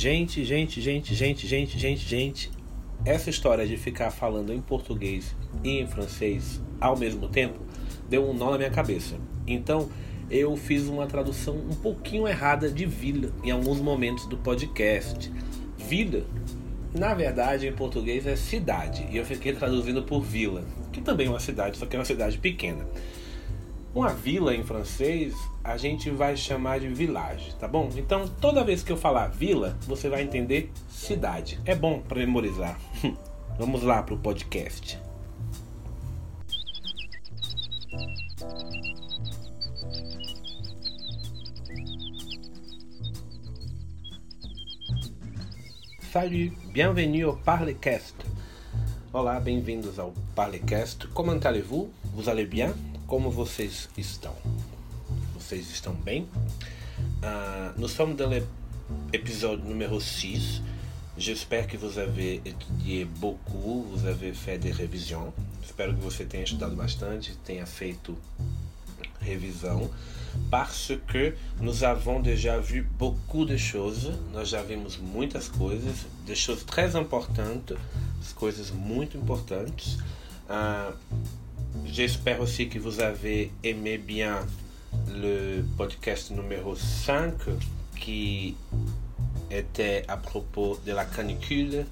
Gente, gente, gente, gente, gente, gente, gente. Essa história de ficar falando em português e em francês ao mesmo tempo deu um nó na minha cabeça. Então eu fiz uma tradução um pouquinho errada de vila em alguns momentos do podcast. Vila, na verdade, em português é cidade, e eu fiquei traduzindo por vila, que também é uma cidade, só que é uma cidade pequena. Uma vila em francês a gente vai chamar de village, tá bom? Então toda vez que eu falar vila, você vai entender cidade. É bom para memorizar. Vamos lá pro podcast. Salut, bienvenue au Parlecast. Olá, bem-vindos ao Parlecast. Comment allez-vous? Vous allez bien? Como vocês estão? Vocês estão bem? Uh, nous sommes dans l'épisode numéro 6. J'espère que vous avez étudié beaucoup, vous avez fait des révisions. Espero que você tenha estudado bastante, tenha feito revisão parce que nous avons déjà vu beaucoup de choses. Nós já vimos muitas coisas, des choses très importantes, coisas muito importantes. Uh, J'espère aussi que vous avez aimé bien le podcast numéro 5 qui était à propos de la canicule,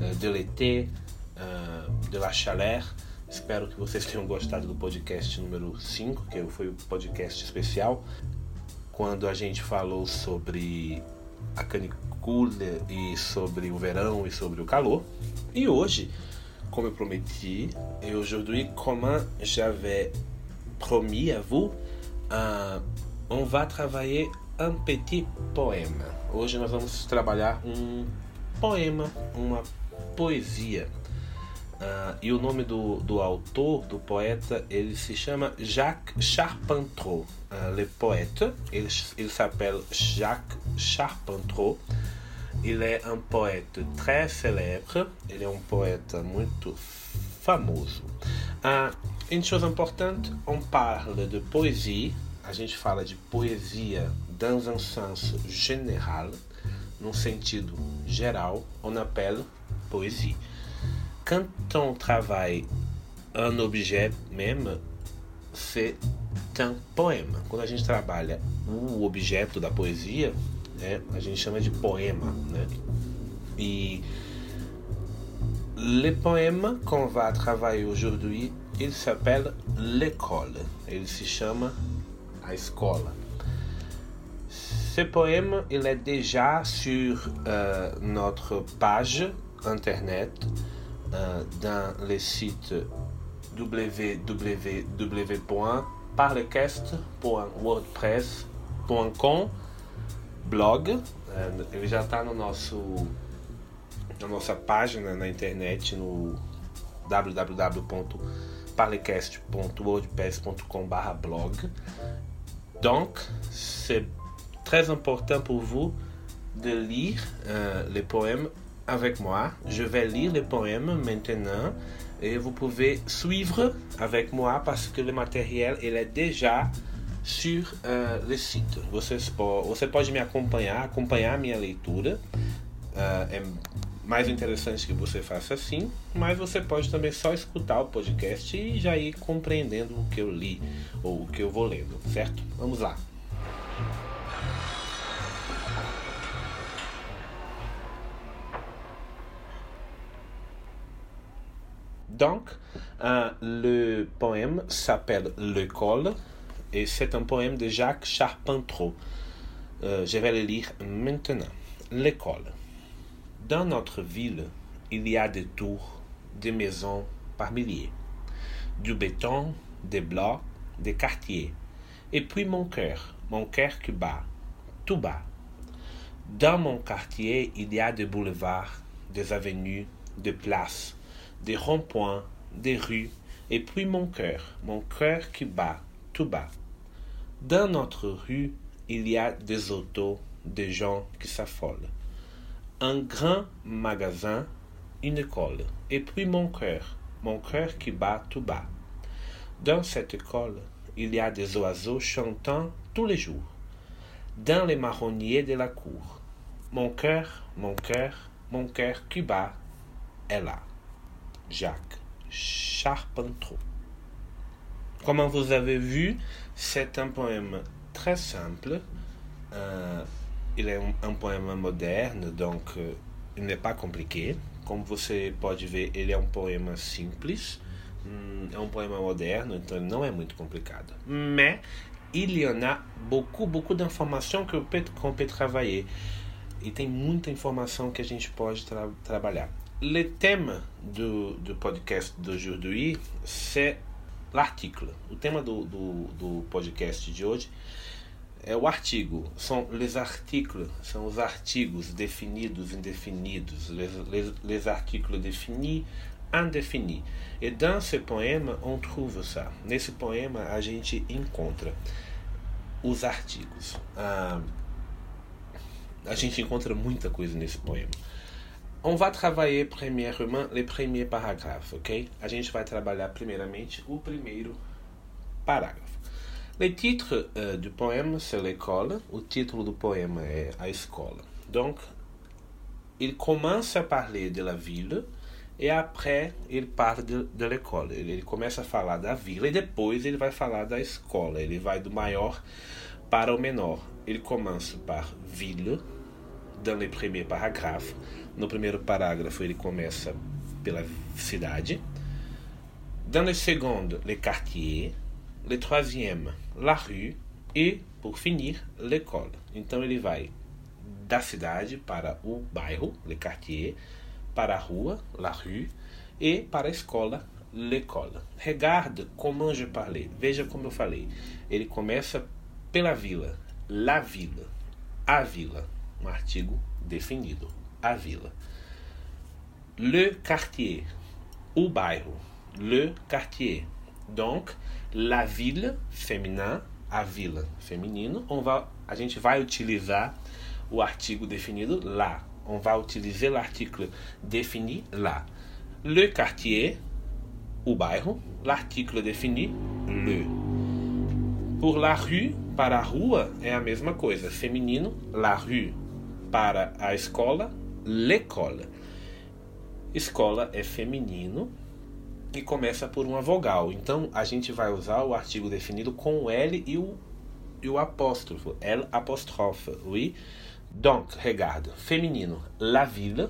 euh, de l'été, euh, de la chaleur. Espero que vocês tenham gostado do podcast número 5, que foi o podcast especial, quando a gente falou sobre a canicule e sobre o verão e sobre o calor. E hoje, como eu prometi, et aujourd'hui, comme j'avais promis à vous, uh, on va travailler un petit poème. Hoje nós vamos trabalhar um poema, uma poesia. Uh, e o nome do, do autor, do poeta, ele se chama Jacques Charpentreau. Uh, le poète, il, il s'appelle Jacques Charpentreau. Il est un poète très célèbre. Ele é um poeta muito famoso. Uh, une chose importante, on parle de poésie. A gente fala de poesia dans un sens général, num sentido geral. On appelle poésie. quand on travaille un objet même, c'est un poema. Quando a gente trabalha o objeto da poesia, né, a gente chama de poema. Né? E le poème qu'on va travailler aujourd'hui, il s'appelle l'école. Ele se chama a escola. Ce poème, il est déjà sur euh, notre page internet. Euh, dans le site www.parlecast.wordpress.com blog. Euh, ele já está no nosso na nossa página na internet no www.parlecast.wordpress.com/blog. Donc, c'est très important pour vous de lire euh, les poèmes avec moi. Je vais lire le poème maintenant et vous pouvez suivre avec moi parce que le matériel il est déjà sur uh, le site. Você, pode me acompanhar, acompanhar a minha leitura. Uh, é mais interessante que você faça assim, mas você pode também só escutar o podcast e já ir compreendendo o que eu li ou o que eu vou lendo, certo? Vamos lá. Donc, euh, le poème s'appelle L'école et c'est un poème de Jacques Charpentreau. Euh, je vais le lire maintenant. L'école. Dans notre ville, il y a des tours, des maisons par milliers, du béton, des blocs, des quartiers, et puis mon cœur, mon cœur qui bat, tout bas. Dans mon quartier, il y a des boulevards, des avenues, des places, des ronds-points, des rues, et puis mon cœur, mon cœur qui bat, tout bas. Dans notre rue, il y a des autos, des gens qui s'affolent. Un grand magasin, une école, et puis mon cœur, mon cœur qui bat tout bas. Dans cette école, il y a des oiseaux chantant tous les jours. Dans les marronniers de la cour, Mon cœur, mon cœur, mon cœur qui bat est là. Jacques Charpentreau. Comme vous avez vu, c'est un poème très simple. Euh, il est um, um poema moderno, donc uh, ele não é compliqué. Como você pode ver, ele é um poema simples. É um poema moderno, então ele não é muito complicado. Mais il y en a beaucoup, beaucoup d'informations que qu'on peut travailler. E tem muita informação que a gente pode tra trabalhar. Le thème do, do podcast d'aujourd'hui, c'est l'article. O tema do, do, do podcast de hoje é o artigo. São les articles, são os artigos definidos, indefinidos, les, les, les articles définis, indéfinis. E dans ce poema, on trouve ça. Nesse poema, a gente encontra os artigos. Ah, a gente encontra muita coisa nesse poema. On va travailler premièrement les premiers paragraphes, ok? A gente vai trabalhar primeiramente o primeiro parágrafo. Le titre euh, du poème, c'est l'école. O título do poema é a escola. Donc, il commence à parler de la ville e après il parle de, de l'école. Ele, ele começa a falar da vila e depois ele vai falar da escola. Ele vai do maior para o menor. Ele começa par ville, dans le premier paragraphe. No primeiro parágrafo ele começa pela cidade. Dans le second, le quartier. Le troisième, la rue e, por finir, l'école. Então ele vai da cidade para o bairro, le quartier, para a rua, la rue, e para a escola, l'école. Regarde comment je parlais. Veja como eu falei. Ele começa pela vila, la vila, a vila, um artigo definido, a vila. Le quartier, o bairro, le quartier. Donc, la ville, féminin, a vila, feminino. On va, a gente vai utilizar o artigo definido lá. On va utiliser l'article défini là. Le quartier, o bairro. L'article défini, le. Pour la rue, para a rua, é a mesma coisa. Feminino, la rue. Para a escola, l'école. Escola é feminino que começa por uma vogal. Então a gente vai usar o artigo definido com o L e o, e o apóstrofo. L apóstrofe. Oui. Donc, regarde. Feminino, la ville.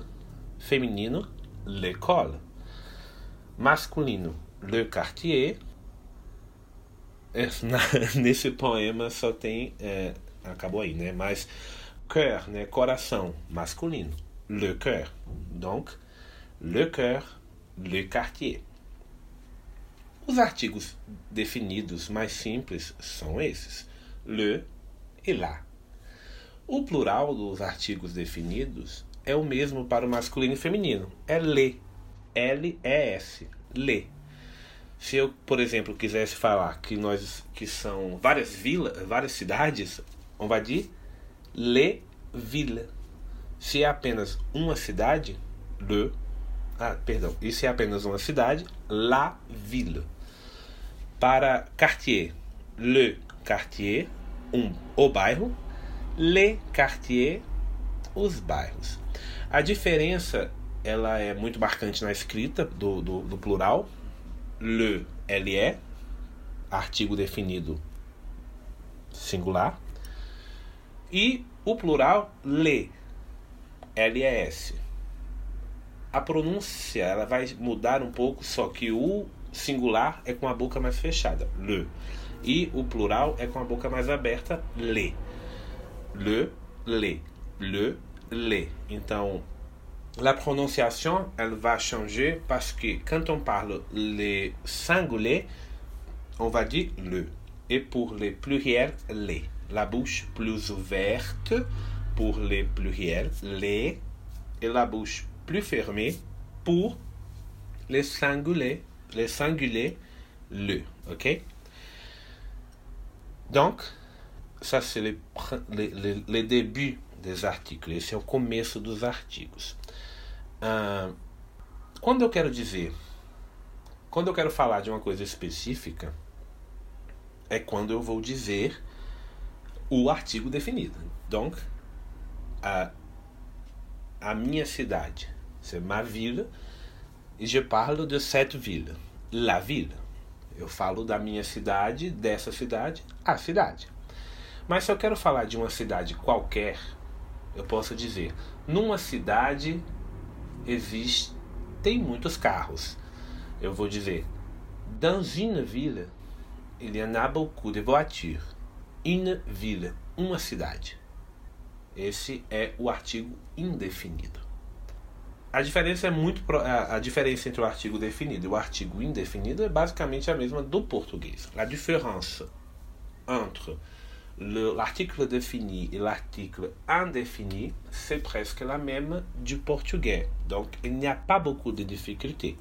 Feminino, l'école. Masculino, le quartier. Nesse poema só tem. É, acabou aí, né? Mas cœur, né? Coração, masculino. Le cœur. Donc, le cœur, le quartier. Os artigos definidos mais simples são esses: le e lá. O plural dos artigos definidos é o mesmo para o masculino e feminino. É le. L-E-S. Le. Se eu, por exemplo, quisesse falar que nós que são várias vilas, várias cidades, on va dire le ville. Se é apenas uma cidade, le. Ah, perdão. E se é apenas uma cidade, la ville para quartier, le quartier, um, o bairro, le quartier, os bairros. A diferença ela é muito marcante na escrita do, do, do plural. Le, LE, artigo definido singular. E o plural, le, LES. A pronúncia ela vai mudar um pouco, só que o singular é com a boca mais fechada, le. E o plural é com a boca mais aberta, le. Le, le, le, le. Então, la prononciation, elle va changer parce que quand on parle les singuliers, on va dire le. Et pour les pluriels, les. La bouche plus ouverte pour les pluriels, les. Et la bouche plus fermée pour les singuliers, les singuliers, le. OK? Donc, ça c'est le, le, le, début des artigos. Esse é o começo dos artigos. Quando eu quero dizer, quando eu quero falar de uma coisa específica, é quando eu vou dizer o artigo definido. Donc, ah, a minha cidade. C'est ma ville. E je parle de cette ville. La ville. Eu falo da minha cidade, dessa cidade, a cidade. Mas se eu quero falar de uma cidade qualquer, eu posso dizer: numa cidade existe tem muitos carros. Eu vou dizer: dans une ville, il y en a beaucoup de voitures. Une ville, uma cidade. Esse é o artigo indefinido. A diferença é muito a diferença entre o artigo definido e o artigo indefinido é basicamente a mesma do português. A diferença entre l'article défini et l'article indéfini, c'est presque la même du portugais. Donc, il n'y a pas beaucoup de difficultés.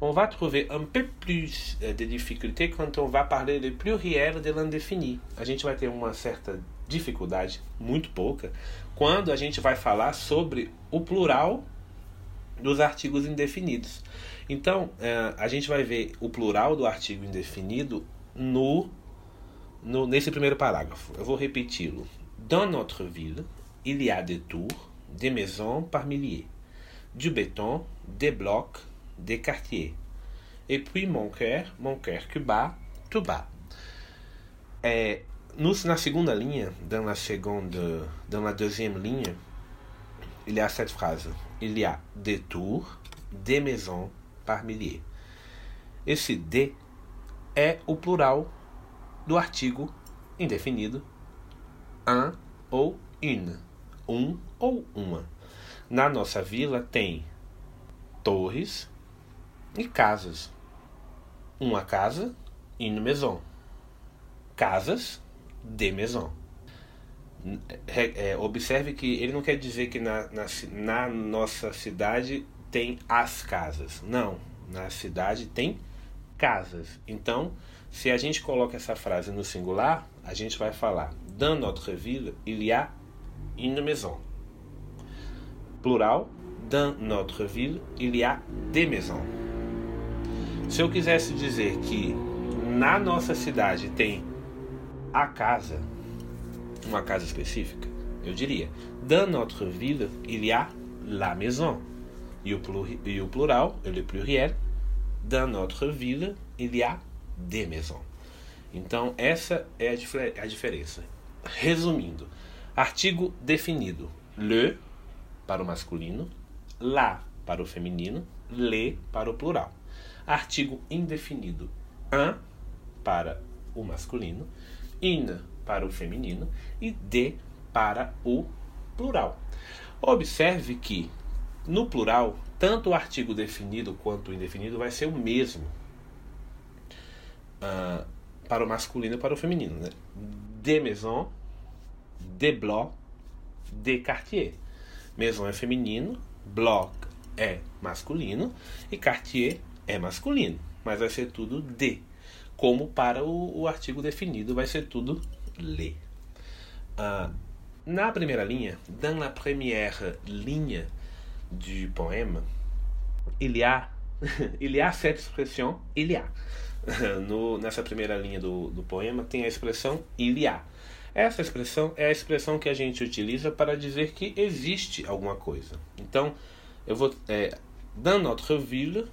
On va trouver un peu plus euh, de difficultés quand on va parler de pluriel de l'indéfini. A gente vai ter uma certa dificuldade, muito pouca, quando a gente vai falar sobre o plural dos artigos indefinidos. Então, é, a gente vai ver o plural do artigo indefinido no, no nesse primeiro parágrafo. Eu vou repeti-lo. Dans notre ville, il y a des tours, des maisons par milliers, du béton, des blocs, des quartiers. Et puis mon cœur, mon cœur que bat, tout bat. É, no, na segunda linha, dans la seconde, dans la deuxième ligne, il y a cette phrase. Il y a des par milliers. Esse de é o plural do artigo indefinido un ou une, um ou uma. Na nossa vila tem torres e casas. Uma casa, une maison. Casas, de maison é, observe que ele não quer dizer que na, na, na, nossa cidade tem as casas. Não, na cidade tem casas. Então, se a gente coloca essa frase no singular, a gente vai falar dans notre ville il y a une maison. Plural, dans notre ville il y a des maisons. Se eu quisesse dizer que na nossa cidade tem a casa, uma casa específica, eu diria dans notre ville il y a la maison. E o, e o plural, le pluriel, dans notre ville il y a des maisons. Então, essa é a, a diferença. Resumindo, artigo definido: le para o masculino, la para o feminino, le para o plural. Artigo indefinido: un para o masculino, in para o feminino e de para o plural. Observe que no plural, tanto o artigo definido quanto o indefinido vai ser o mesmo uh, para o masculino e para o feminino. Né? De maison, de bloc, de quartier. Maison é feminino, bloc é masculino e quartier é masculino. Mas vai ser tudo de. Como para o, o artigo definido vai ser tudo ler. Uh, na première ligne, dans la première ligne du poème, il y a, il y a cette expression, il y a. No, nessa primeira linha do, do poema tem a expressão il y a. Essa expressão é a expressão que a gente utiliza para dizer que existe alguma coisa. Então, eu vou. É, dans notre ville,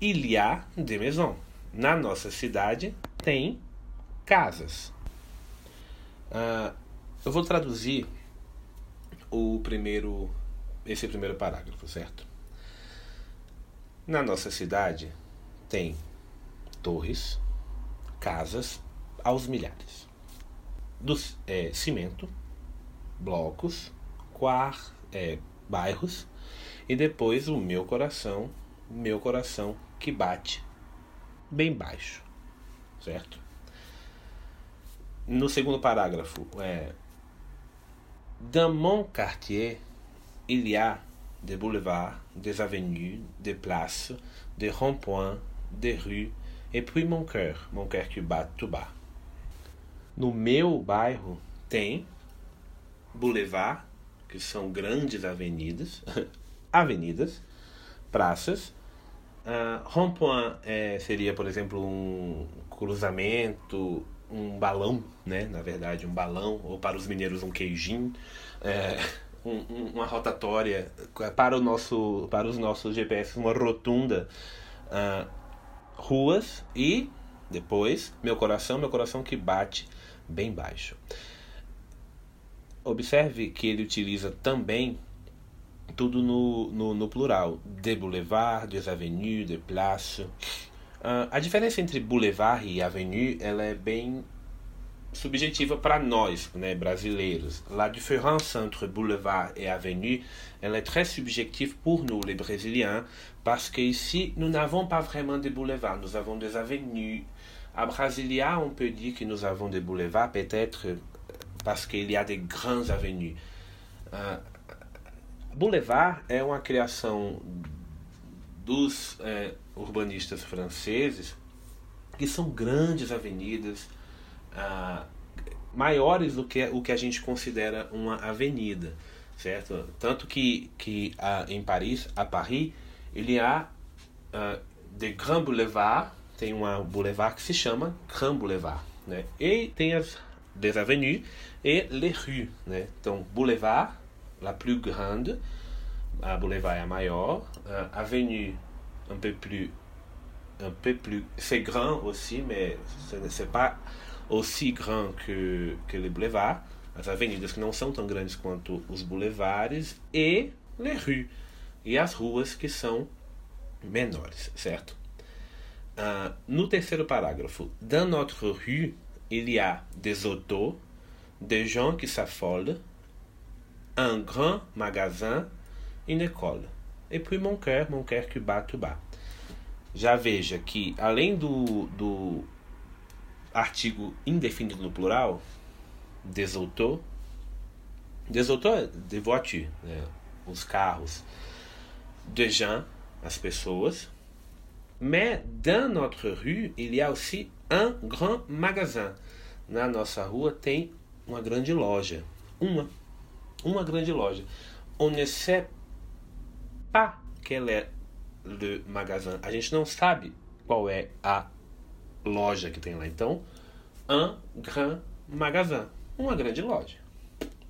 il y a des maisons. Na nossa cidade tem casas. Uh, eu vou traduzir o primeiro, esse primeiro parágrafo, certo? Na nossa cidade tem torres, casas aos milhares, dos é, cimento, blocos, quar, é, bairros e depois o meu coração, meu coração que bate bem baixo, certo? No segundo parágrafo, é, dans quartier, il y a des boulevards, des avenues, des places, des ronds-points, des rues, et puis mon cœur, mon cœur que bat tout bas. No meu bairro tem boulevard, que são grandes avenidas, avenidas, praças. Uh, é, seria, por exemplo, um cruzamento um balão, né? Na verdade, um balão, ou para os mineiros, um queijinho, é, um, uma rotatória para, o nosso, para os nossos GPS, uma rotunda, uh, ruas e depois meu coração, meu coração que bate bem baixo. Observe que ele utiliza também tudo no, no, no plural. De boulevard, des avenues, de places. Uh, a diferença entre boulevard e avenue ela é bem subjetiva para nós, né, brasileiros. La différence entre boulevard et avenue, elle est très subjective pour nous, les Brésiliens, parce que ici, nous n'avons pas vraiment de boulevards, nous avons des avenues. À Brasilia, on peut dire que nous avons des boulevards, peut-être parce qu'il y a des grandes avenues. Uh, boulevard é uma criação dos é, urbanistas franceses que são grandes avenidas ah, maiores do que o que a gente considera uma avenida, certo? Tanto que, que em Paris, a Paris, ele há ah, de Grand Boulevard, tem uma boulevard que se chama Grand Boulevard, né? E tem as des avenues e les rues, né? Então, boulevard, la plus grande, a boulevard é a maior, a avenue un peu plus un peu plus c'est grand aussi mais ce n'est pas aussi grand que, que les boulevards, as avenidas que não são tão grandes quanto os boulevards, e les rues, e as ruas que são menores, certo? Uh, no terceiro parágrafo, dans notre rue, il y a des autos, des gens qui s'affolent, un grand magasin, une école. E puis mon cœur, mon cœur que bat, bat. Já veja que, além do, do artigo indefinido no plural. Des autos é de voiture, né? os carros. De gens, as pessoas. Mais dans notre rue, il y a aussi un grand magasin. Na nossa rua tem uma grande loja. Uma. Uma grande loja. On ne sait pas quel est le magasin. A gente não sabe qual é a loja que tem lá. Então, un grand magasin, uma grande loja.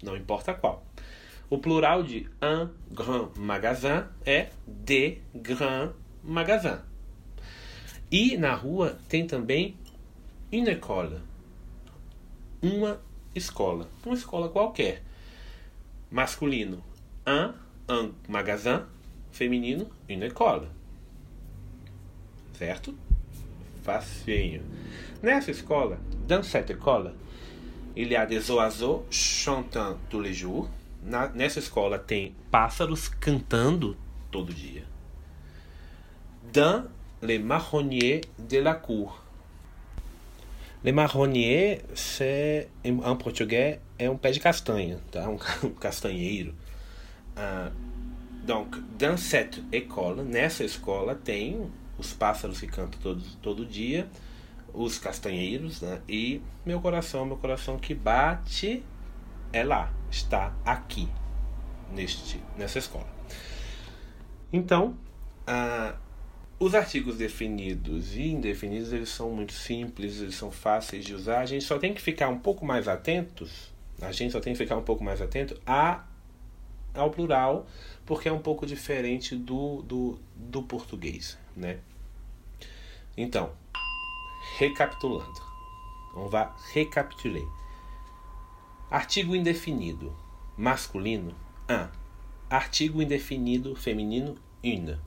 Não importa qual. O plural de un grand magasin é de grand magasin. E na rua tem também une école, uma escola, uma escola qualquer. Masculino, un, un magasin. Feminino, une école. Certo? facinho. Nessa escola, dans cette école, il y a des oiseaux chantant tous les jours. Na, nessa escola tem pássaros cantando todo dia. Dans les marronniers de la cour. Les marronniers, c'est, em português, é um pé de castanha, tá? um, um castanheiro. Uh, donc, dans cette école, nessa escola, tem os pássaros que cantam todo, todo dia, os castanheiros, né? E meu coração, meu coração que bate é lá, está aqui, neste, nessa escola. Então, ah, os artigos definidos e indefinidos eles são muito simples, eles são fáceis de usar. A gente só tem que ficar um pouco mais atentos. A gente só tem que ficar um pouco mais atento a, ao plural, porque é um pouco diferente do, do, do português, né? Então, recapitulando. Vamos lá, recapitulei. Artigo indefinido masculino, un. Artigo indefinido feminino, une.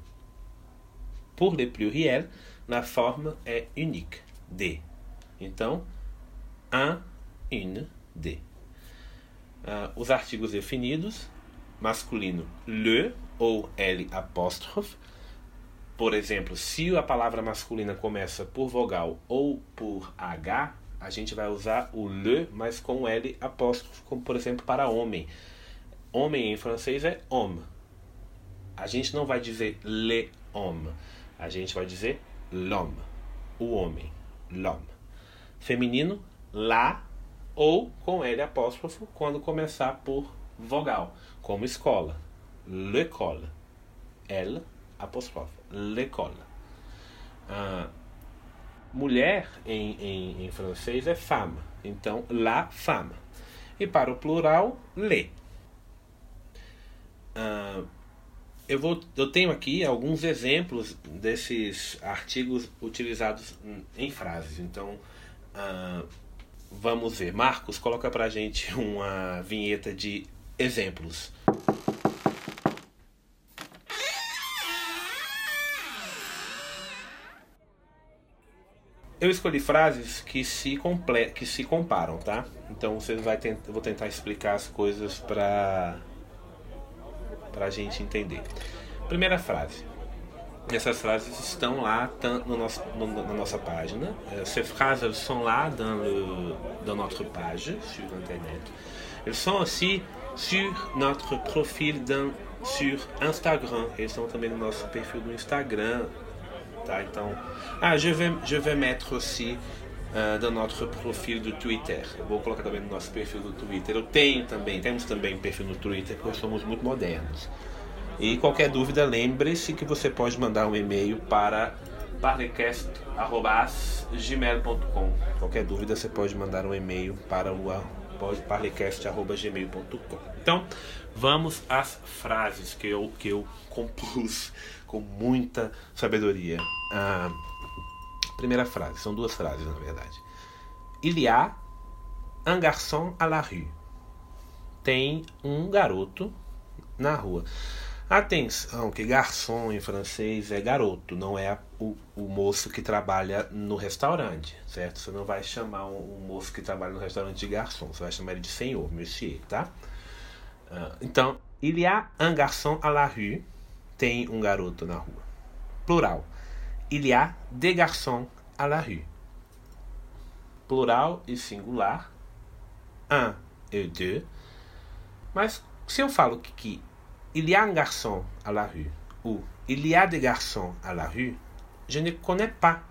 Pour le pluriel, na forma é unique, de. Então, un, une, de. Uh, os artigos definidos, masculino, le ou L apóstrofe, por exemplo, se a palavra masculina começa por vogal ou por H, a gente vai usar o le, mas com L apóstrofo, como por exemplo para homem. Homem em francês é homme. A gente não vai dizer le homme, a gente vai dizer l'homme, o homem, l'homme. Feminino, la ou com L apóstrofo quando começar por vogal, como escola, l'école, L apóstrofe l'école. Ah, mulher em, em, em, francês é femme, então la femme. E para o plural, le. uh, eu, vou, eu tenho aqui alguns exemplos desses artigos utilizados em frases. Então, uh, vamos ver. Marcos, coloca pra gente uma vinheta de exemplos. Eu escolhi frases que se, comple que se comparam, tá? Então você vai tent eu vou tentar explicar as coisas para para a gente entender. Primeira frase. Essas frases estão lá no nosso, no, na nossa página. Ces phrases sont là dans, le, dans notre page sur Internet. Elles sont aussi sur notre profil dans, sur Instagram. Eles estão também no nosso perfil do Instagram. Tá? Então, ah, je vais, je vais mettre aussi uh, dans notre profil do Twitter. Eu vou colocar também no nosso perfil do Twitter. Eu tenho também, temos também perfil no Twitter, porque somos muito modernos. E qualquer dúvida, lembre-se que você pode mandar um e-mail para parlecast.gmail.com. Qualquer dúvida, você pode mandar um e-mail para o parlecast.gmail.com. Então, vamos às frases que eu, que eu compus com muita sabedoria. Ah, primeira frase, são duas frases na verdade. Il y a un garçon à la rue. Tem um garoto na rua. Atenção, que garçom em francês é garoto, não é o, o, moço que trabalha no restaurante, certo? Você não vai chamar um, um, moço que trabalha no restaurante de garçom, você vai chamar ele de senhor, monsieur, tá? Uh, então, il y a un garçon à la rue tem um garoto na rua. Plural. Il y a des garçons à la rue. Plural e singular. Un e deux. Mas se eu falo que, que il y a un garçon à la rue ou il y a des garçons à la rue, je ne connais pas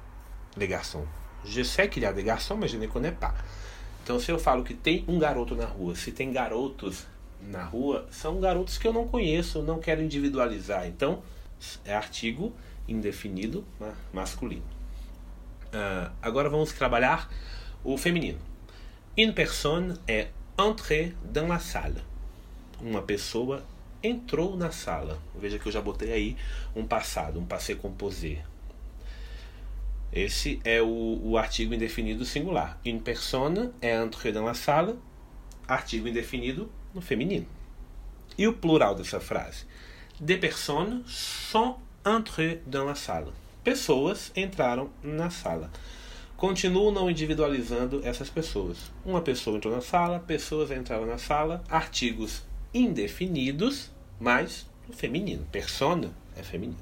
les garçons. Je sais qu'il y a des garçons, mas je ne connais pas. Então, se eu falo que tem um garoto na rua, se tem garotos na rua são garotos que eu não conheço, não quero individualizar. Então, é artigo indefinido masculino. Uh, agora vamos trabalhar o feminino. Une personne est entrée dans la salle. Uma pessoa entrou na sala. Veja que eu já botei aí um passado, um passé composé. Esse é o, o artigo indefinido singular. Une personne est entrée dans la salle. Artigo indefinido no feminino. E o plural dessa frase? Des personnes sont entrées dans la salle. Pessoas entraram na sala. Continuo não individualizando essas pessoas. Uma pessoa entrou na sala, pessoas entraram na sala, artigos indefinidos, mas feminino. Persona é feminino.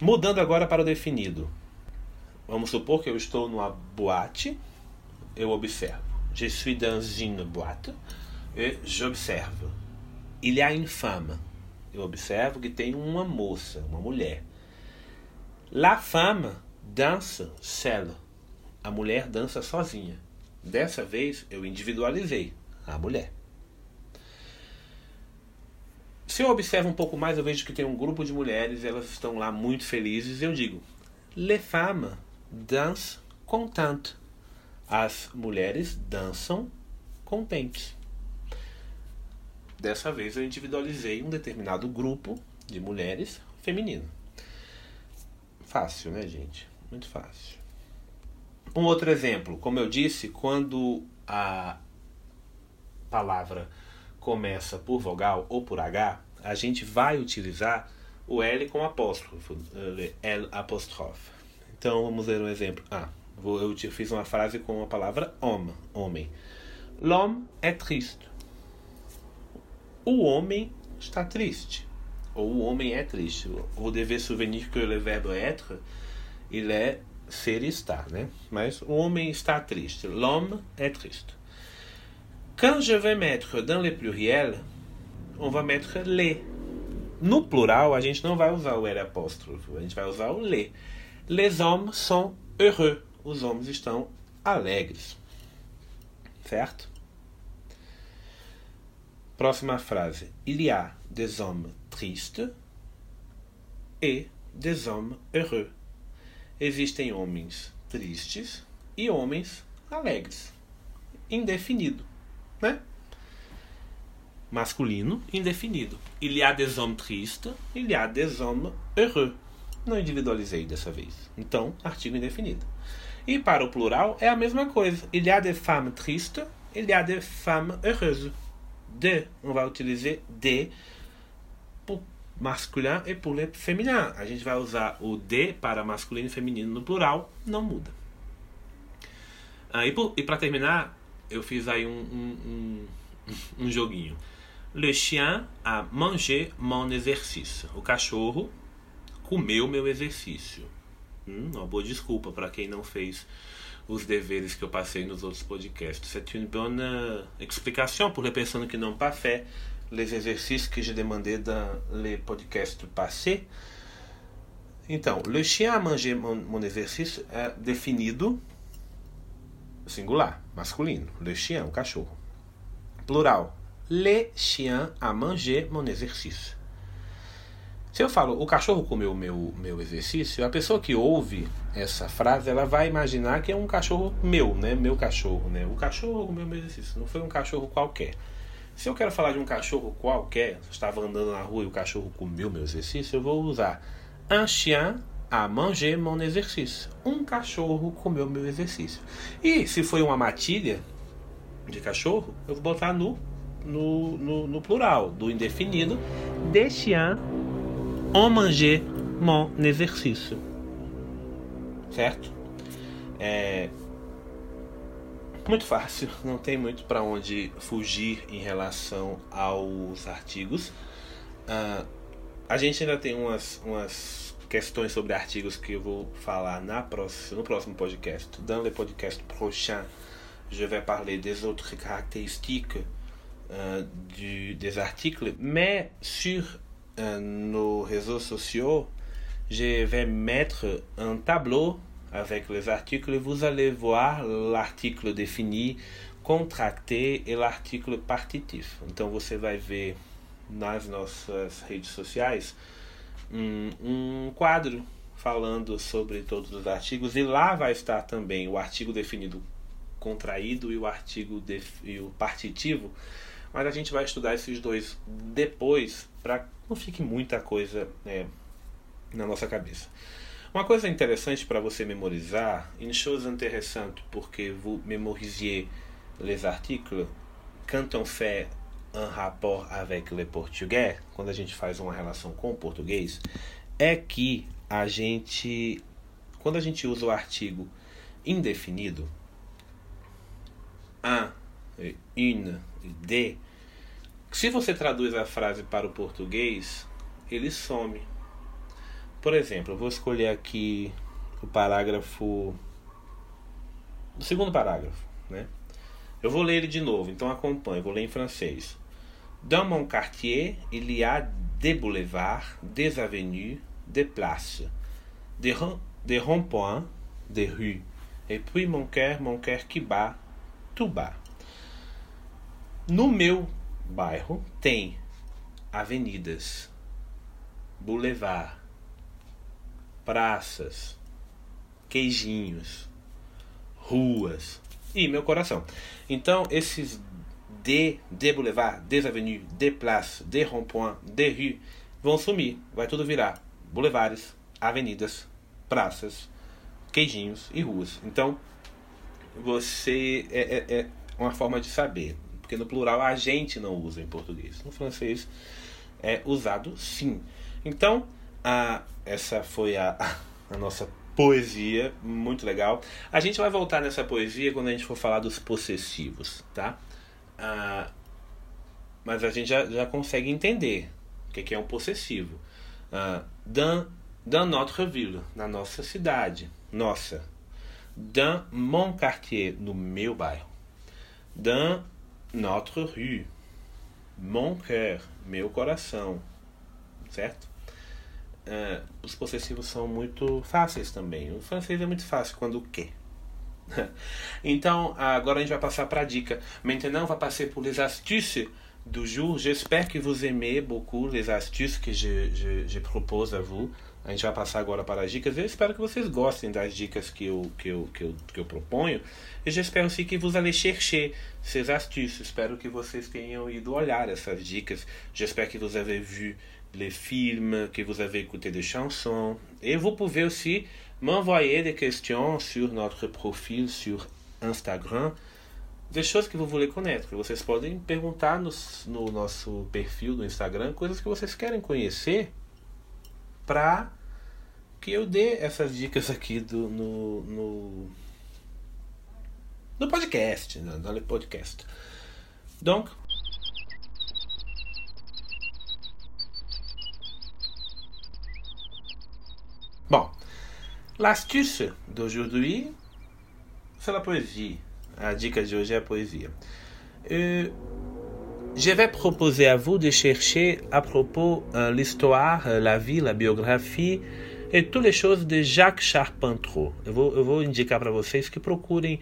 Mudando agora para o definido. Vamos supor que eu estou numa boate, eu observo. Je suis dans une boîte et j'observe. Il y a une femme. Eu observo que tem uma moça, uma mulher. La femme dança seule. A mulher dança sozinha. Dessa vez eu individualizei a mulher. Se eu observo um pouco mais, eu vejo que tem um grupo de mulheres, elas estão lá muito felizes. Eu digo: Les femmes dansent contentes. As mulheres dançam contentes. Dessa vez eu individualizei um determinado grupo de mulheres feminino. Fácil, né, gente? Muito fácil. Um outro exemplo, como eu disse, quando a palavra começa por vogal ou por H, a gente vai utilizar o L com apóstrofo, L apóstrofe. Então vamos ver um exemplo. Ah, eu fiz uma frase com a palavra homme, homem. L'homme est triste. O homem está triste. Ou o homem é triste. Vous devez souvenir que le verbe être, il est ser e estar, né? Mas o homem está triste. L'homme est triste. Quand je vais mettre dans le pluriel, on va mettre les. No plural, a gente não vai usar o L apóstrofo, a gente vai usar o les. Les hommes sont heureux os homens estão alegres. Certo? Próxima frase. Il y a des hommes tristes et des hommes heureux. Existem homens tristes e homens alegres. Indefinido, né? masculino indefinido. Il y a des hommes tristes, il y a des hommes heureux. Não individualizei dessa vez. Então, artigo indefinido. E para o plural é a mesma coisa. Il y a des femmes tristes, il y a des femmes heureuses. De, on vai utilizar de pour masculin e pour le féminin. A gente vai usar o de para masculino e feminino no plural, não muda. Ah, e para terminar, eu fiz aí um, um, um, um joguinho. Le chien a mangé mon exercice. O cachorro comeu meu exercício. Hum, uma boa desculpa para quem não fez os deveres que eu passei nos outros podcasts. C'est une bonne explication pour les personnes qui n'ont pas fait les exercices que j'ai demandé dans les podcasts passés. Então, le chien a mangé mon, mon exercice é definido singular, masculino. Le chien, o cachorro. Plural. Le chien a mangé mon exercice. Se eu falo o cachorro comeu o meu, meu exercício, a pessoa que ouve essa frase, ela vai imaginar que é um cachorro meu, né? Meu cachorro, né? O cachorro comeu meu exercício, não foi um cachorro qualquer. Se eu quero falar de um cachorro qualquer, eu estava andando na rua e o cachorro comeu meu exercício, eu vou usar un chien a manger mon exercice. Um cachorro comeu meu exercício. E se foi uma matilha de cachorro, eu vou botar no, no, no, no plural, do indefinido, de ont mangé mon exercício. Certo? É muito fácil, não tem muito para onde fugir em relação aos artigos. Uh, a gente ainda tem umas, umas questões sobre artigos que eu vou falar na próxima, no próximo podcast. Dans le podcast prochain, je vais parler des autres caractéristiques uh, du, des articles, mais sur nos réseaux sociaux, je vais mettre un tableau avec les articles. Vous allez voir l'article défini, contracté e l'article partitif. Então você vai ver nas nossas redes sociais um, um quadro falando sobre todos os artigos e lá vai estar também o artigo definido contraído e o artigo e o partitivo, mas a gente vai estudar esses dois depois para não fique muita coisa é, na nossa cabeça. Uma coisa interessante para você memorizar, une chose intéressante porque vous mémorisiez les articles quand on fait un rapport avec le portugais, quando a gente faz uma relação com o português, é que a gente, quando a gente usa o artigo indefinido, un, une, de, se você traduz a frase para o português, ele some. Por exemplo, eu vou escolher aqui o parágrafo. O segundo parágrafo, né? Eu vou ler ele de novo, então acompanhe, vou ler em francês. Dans mon quartier, il y a des boulevards, des avenues, des places, des, des ronds-points, des rues. Et puis mon cœur, mon cœur qui bat, tout bat. No meu bairro tem avenidas, boulevard, praças, queijinhos, ruas e meu coração. Então, esses de, de boulevard, des avenues, de place, de rond-point, de rue vão sumir. Vai tudo virar boulevards, avenidas, praças, queijinhos e ruas. Então, você é, é, é uma forma de saber. Porque no plural a gente não usa em português. No francês é usado sim. Então, a, essa foi a, a nossa poesia, muito legal. A gente vai voltar nessa poesia quando a gente for falar dos possessivos, tá? Mas a gente já, já consegue entender o que é um possessivo. Ah, dans, dans notre ville, na nossa cidade, nossa. Dans mon quartier, no meu bairro. Dans notre rue, mon cœur, meu coração, certo? Uh, os possessivos são muito fáceis também. O francês é muito fácil quando quer. então, agora a gente vai passar para a dica. Maintenant, on va passer pour les astuces du jour. J'espère que vous aimez beaucoup les astuces que je, je, je propose à vous. A gente vai passar agora para as dicas. Eu espero que vocês gostem das dicas que eu, que eu, que eu, que eu proponho. E j'espère aussi que vous allez chercher ces astuces. Espero que vocês tenham ido olhar essas dicas. J'espère que vous avez vu les films, que vous avez écouté des chansons. Et vous pouvez aussi m'envoyer des questions sur notre profil sur Instagram. Choses que vous voulez connaître. Vocês podem perguntar no, no nosso perfil do Instagram coisas que vocês querem conhecer para que eu dê essas dicas aqui do, no, no, no podcast, no, no podcast. Donc, Bon, l'astuce d'aujourd'hui, c'est la poésie. La dica de hoje é a poésie. Euh, je vais proposer à vous de chercher à propos euh, l'histoire, euh, la vie, la biographie e toutes les choses de Jacques Charpentreau. Eu vou, eu vou indicar para vocês que procurem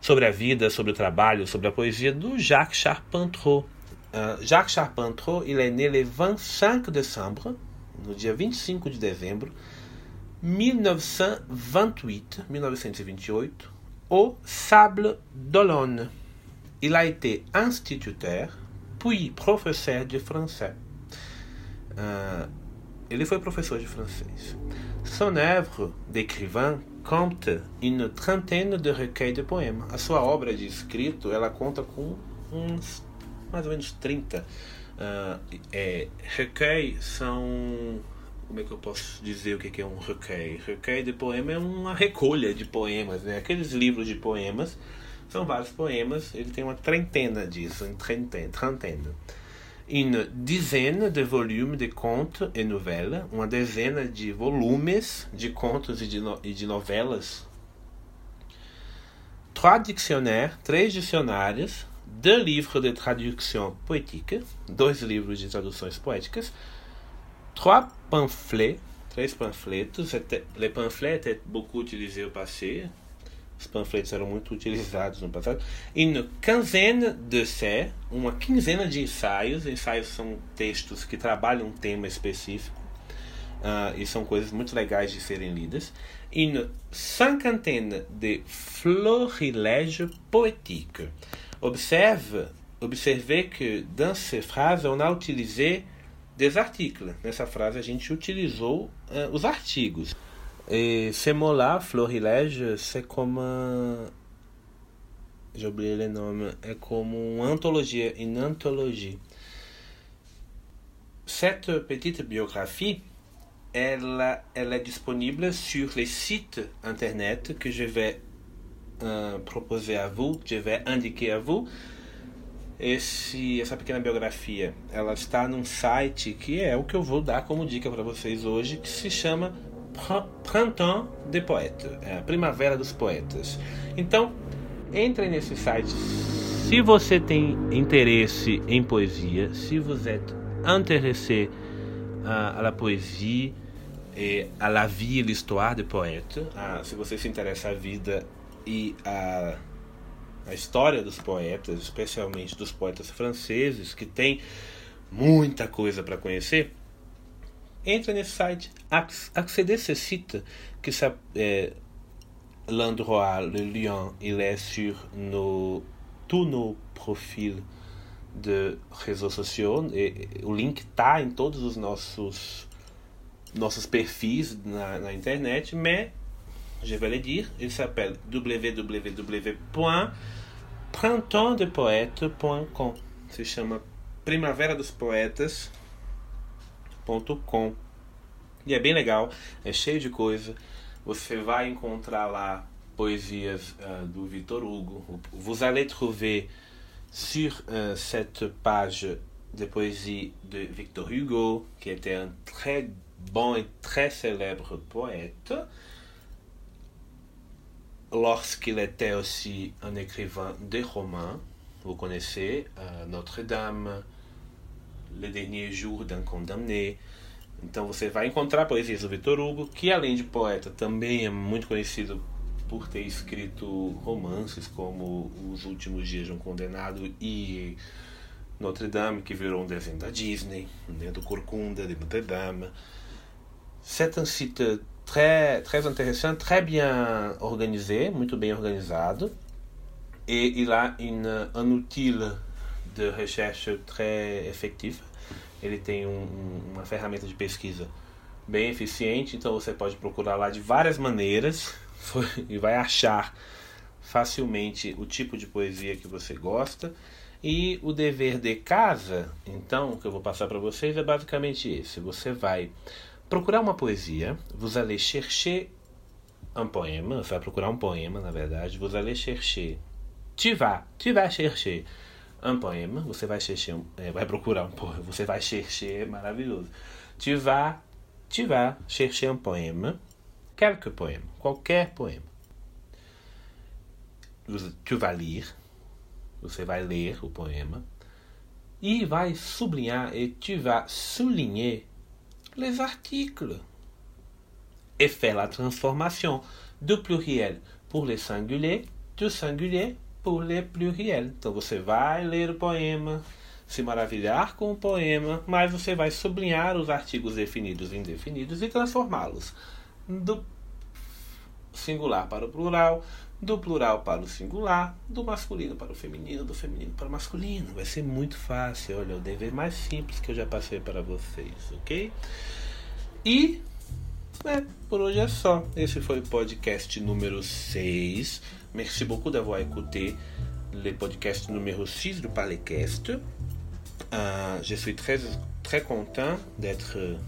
sobre a vida, sobre o trabalho, sobre a poesia do Jacques Charpentreau. Uh, Jacques Charpentreau, il est né le 25 décembre no dia 25 de dezembro 1928, 1928, au Sable d'Olonne. Il a été instituteur, puis professeur de français. Uh, ele foi professor de francês. Son œuvre d'écrivain compte une trentaine de recueils de poemas. A sua obra de escrito, ela conta com uns mais ou menos 30 Uh, é, recueil são. Como é que eu posso dizer o que é um recueil? Recueil de poema é uma recolha de poemas, né? Aqueles livros de poemas são vários poemas, ele tem uma trentena disso, uma trentaine, trentaine. Une dizaine de volumes de contes et nouvelles, uma dezena de volumes de contos e de, no, e de novelas. Trois dictionnaires, três dicionários, deux livres de traduction poétique, dois livros de traduções poéticas, trois pamphlets, três panfletos. Les pamphlets étaient beaucoup utilisés au passé. Os panfletos eram muito utilizados no passado. Une quinzaine de essais, uma quinzena de ensaios. Ensaios são textos que trabalham um tema específico. Uh, e são coisas muito legais de serem lidas. Une cinquantaine de florilèges poétiques. Observe, que dans ces phrases on a utilisé des. Nessa frase a gente utilizou uh, os artigos. Et ces mots-là, florilège, c'est comme j'ai oublié le nom, é como uma antologia, une anthologie. Cette petite biographie, elle, elle est disponible sur les sites internet que je vais uh, proposer à vous, je vais indiquer à vous. Esse, essa pequena biografia, ela está num site que é o que eu vou dar como dica para vocês hoje, que se chama Printemps des Poètes, é a Primavera dos Poetas. Então, entre nesse site. Se você tem interesse em poesia, se você é intéressé à, la poésie et à la vie et l'histoire des poètes, ah, se você se interessa à vida e a, a história dos poetas, especialmente dos poetas franceses, que tem muita coisa para conhecer, entre nesse site, accédez ce site que ça, é, l'endroit, le lien, il est sur nos, tous nos profils de réseaux sociaux e o link tá em todos os nossos nossos perfis na, na internet, mais je vais le dire, il s'appelle www.printempsdepoètes.com. Se chama Primavera dos Poetas.com. E é bem legal, é cheio de coisa. Você vai encontrar lá poesias uh, do Victor Hugo. Vous allez trouver sur uh, cette page de poésie de Victor Hugo, qui était un très bon et très célèbre poète. Lorsqu'il était aussi un écrivain de romans. Vous connaissez uh, Notre-Dame, Le Dernier Jour d'un Condamné. Então você vai encontrar poesias do Victor Hugo, que além de poeta também é muito conhecido por ter escrito romances como Os Últimos Dias de um Condenado e Notre Dame, que virou um desenho da Disney, né, do Corcunda, de Notre Dame. C'est un site très, très intéressant, très bien organisé, muito bem organizado. Et il a une, un outil de recherche très effectif. Ele tem um, uma ferramenta de pesquisa bem eficiente, então você pode procurar lá de várias maneiras e vai achar facilmente o tipo de poesia que você gosta. E o dever de casa, então, que eu vou passar para vocês é basicamente esse. Você vai procurar uma poesia, vous allez chercher un poema, você vai procurar um poema, na verdade, vous allez chercher, tu vas, tu vas chercher un poema, você vai chercher, é, vai procurar um poema, você vai chercher, maravilhoso. Tu vas, tu vas chercher un poema, quelque poema, qualquer poema. Tu vas lire, você vai ler o poema e vai sublinhar et tu vas souligner les articles et faire la transformation do pluriel pour les singuliers, do singulier pour les pluriels. Então você vai ler o poema, se maravilhar com o poema, mas você vai sublinhar os artigos definidos e indefinidos e transformá-los do singular para o plural, do plural para o singular, do masculino para o feminino, do feminino para o masculino. Vai ser muito fácil. Olha, o dever mais simples que eu já passei para vocês, ok? E é, por hoje é só. Esse foi o podcast número 6. Merci beaucoup d'avoir écouté le podcast numéro 6 du Palecast. Uh, je suis très, très content d'être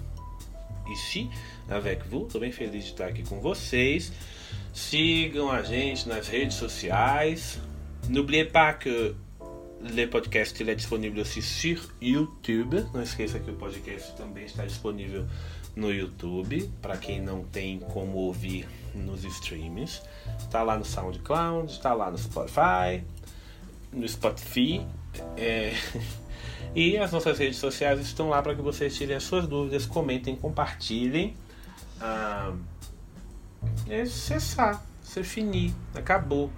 ici avec vous. Estou bem feliz de estar aqui com vocês. Sigam a gente nas redes sociais. N'oubliez pas que le podcast est disponible aussi sur YouTube. Não esqueça que o podcast também está disponível no YouTube, para quem não tem como ouvir nos streams. Está lá no SoundCloud, está lá no Spotify, no Spotify. É... E as nossas redes sociais estão lá para que vocês tirem as suas dúvidas, comentem, compartilhem. Ah, é cessar, c'est fini, acabou.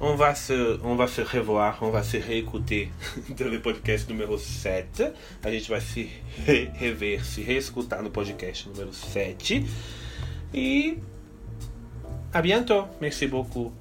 On va, se, on va se revoir, on va se réécouter no podcast número 7. A gente vai se re rever, se reescutar no podcast número 7. E a bientôt. Merci beaucoup.